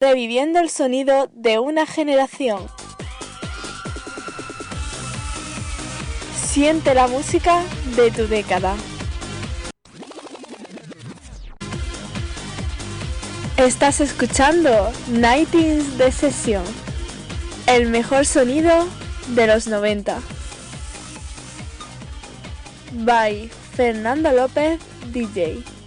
reviviendo el sonido de una generación. Siente la música de tu década. Estás escuchando Nightings de el mejor sonido de los 90. By Fernando López DJ.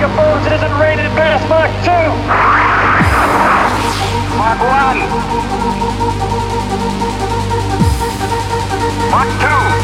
microphones. It isn't rated past Mark 2. Mark 1. Mark 2.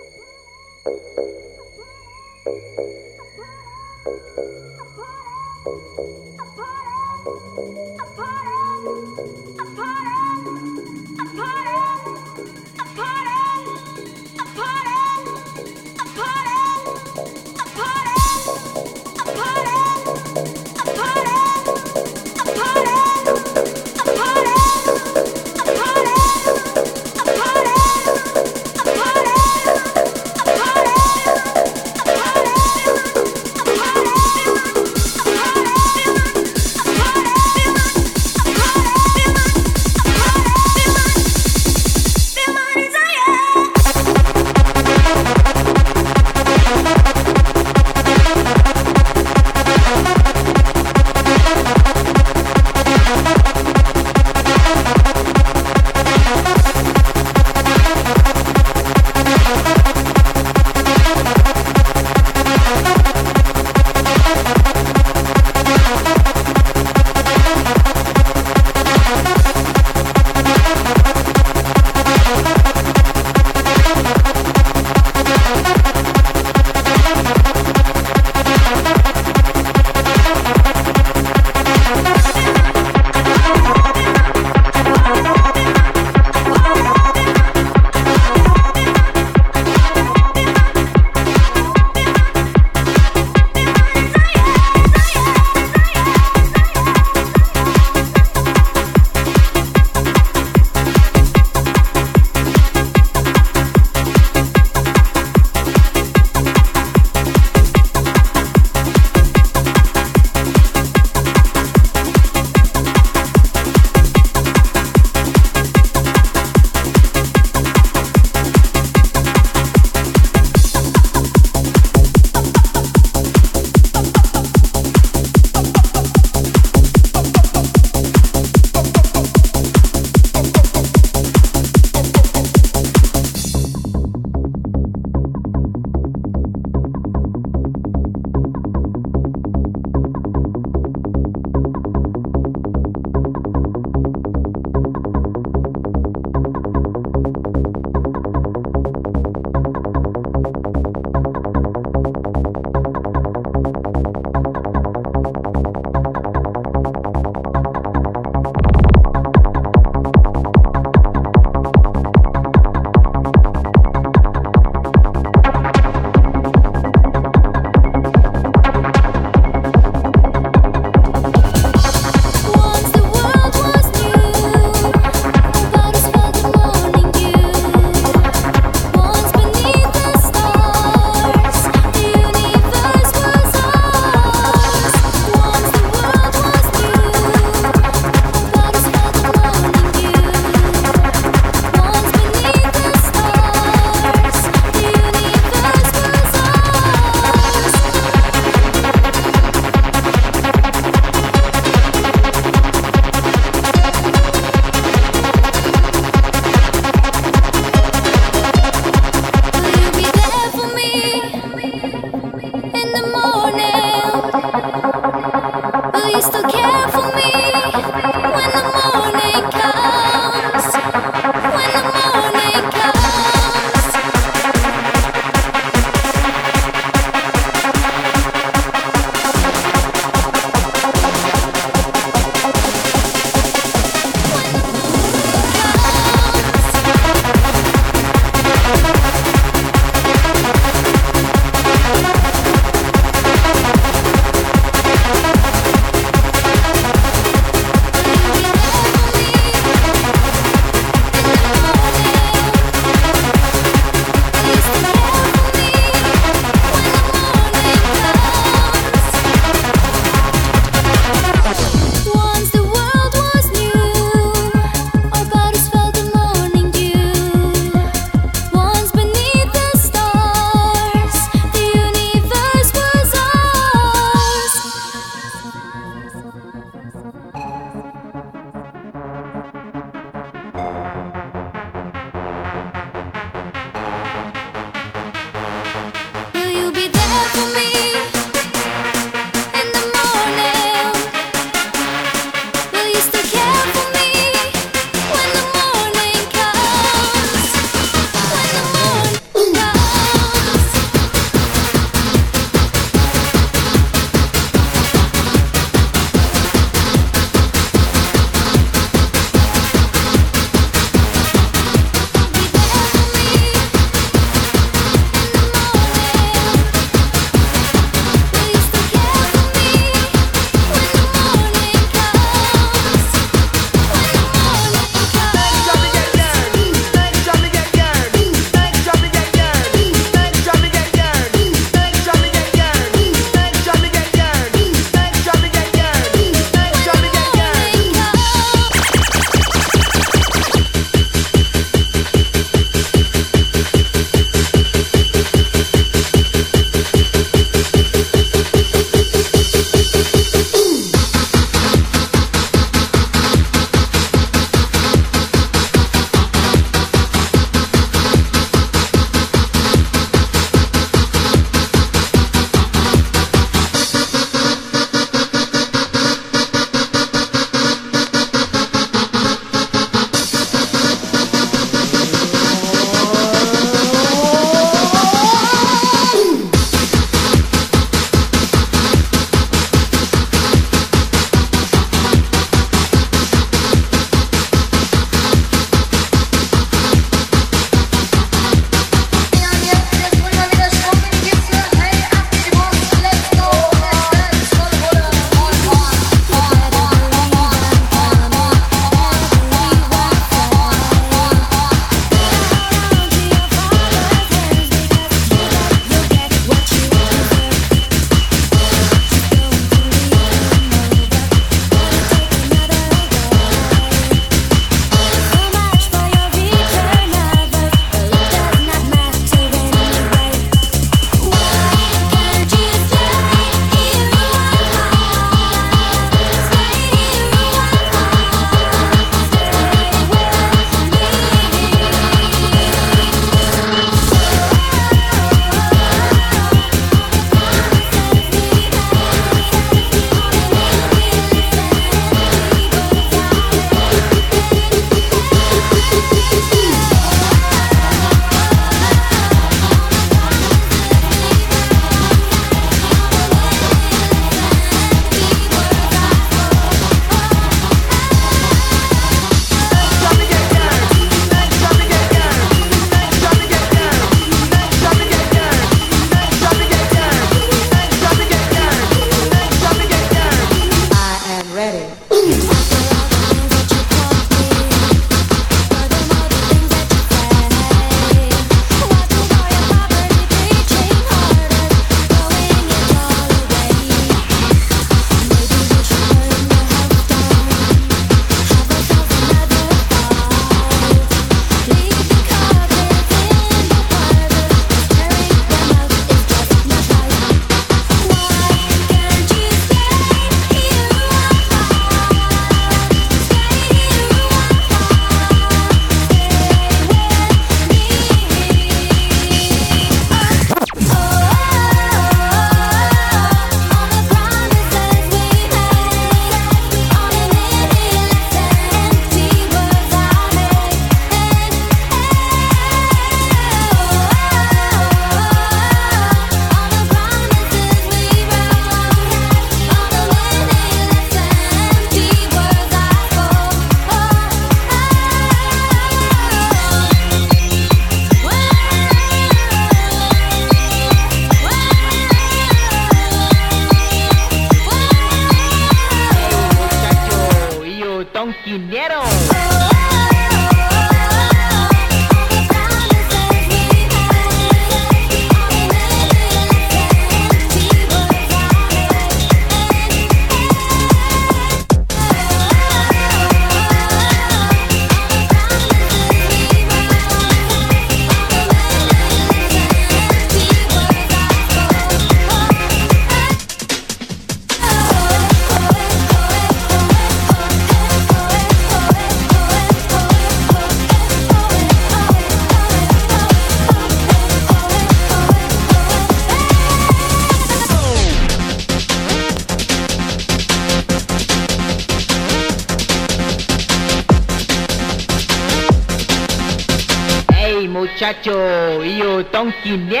Donkey Nick.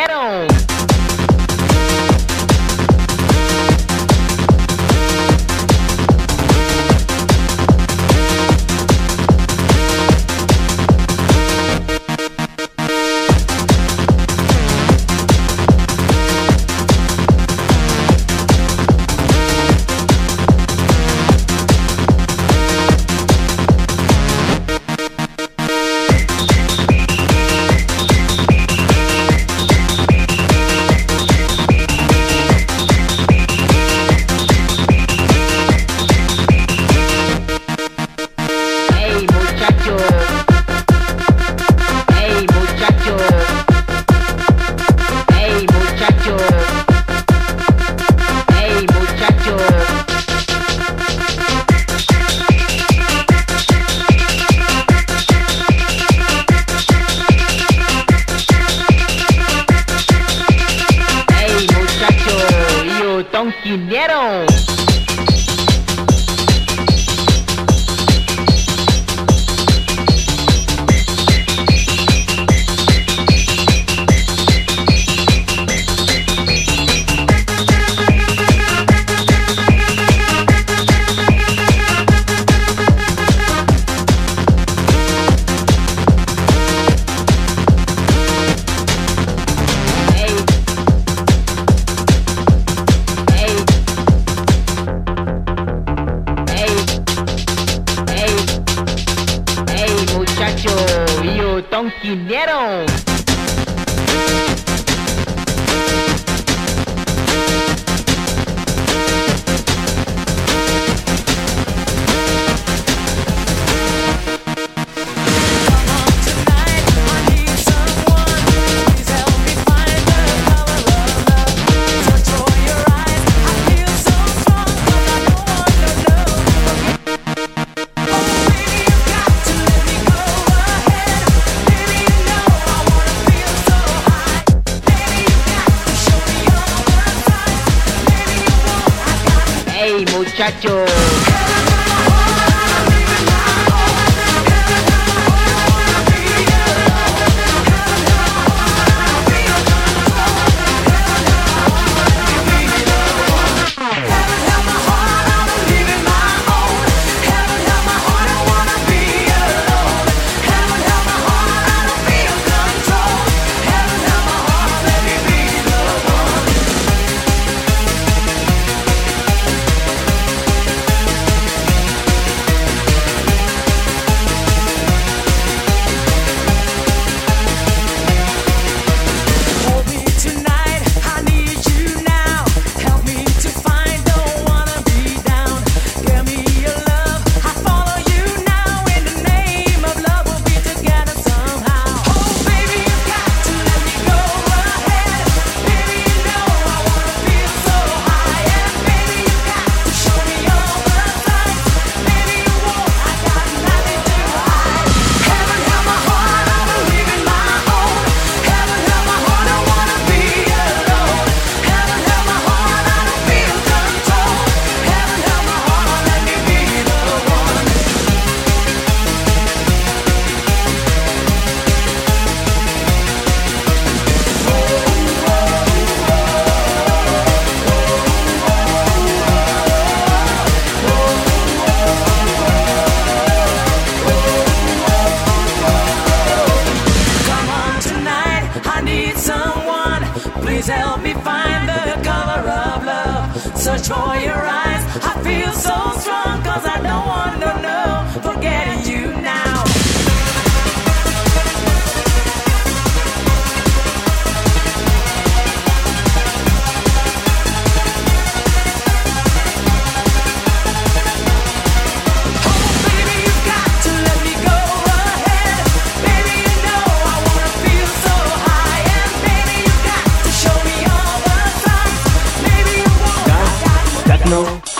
Someone, please help me find the color of love. Search for your eyes. I feel so strong.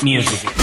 Music.